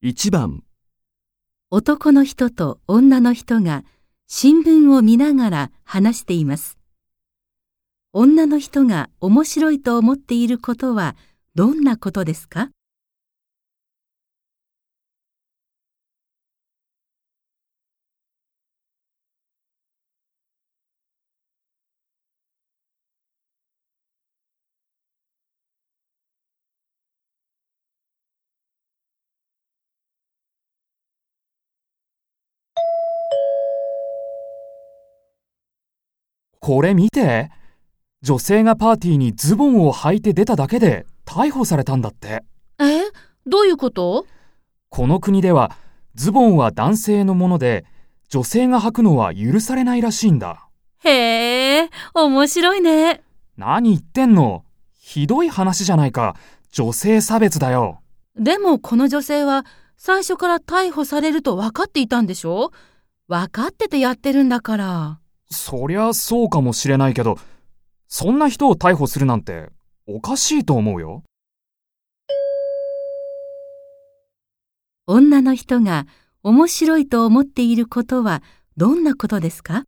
1番、男の人と女の人が新聞を見ながら話しています。女の人が面白いと思っていることはどんなことですか？これ見て。女性がパーティーにズボンを履いて出ただけで逮捕されたんだって。え？どういうこと？この国ではズボンは男性のもので女性が履くのは許されないらしいんだ。へえ、面白いね。何言ってんの？ひどい話じゃないか。女性差別だよ。でもこの女性は最初から逮捕されると分かっていたんでしょ？分かっててやってるんだから。そりゃそうかもしれないけど、そんな人を逮捕するなんておかしいと思うよ。女の人が面白いと思っていることはどんなことですか？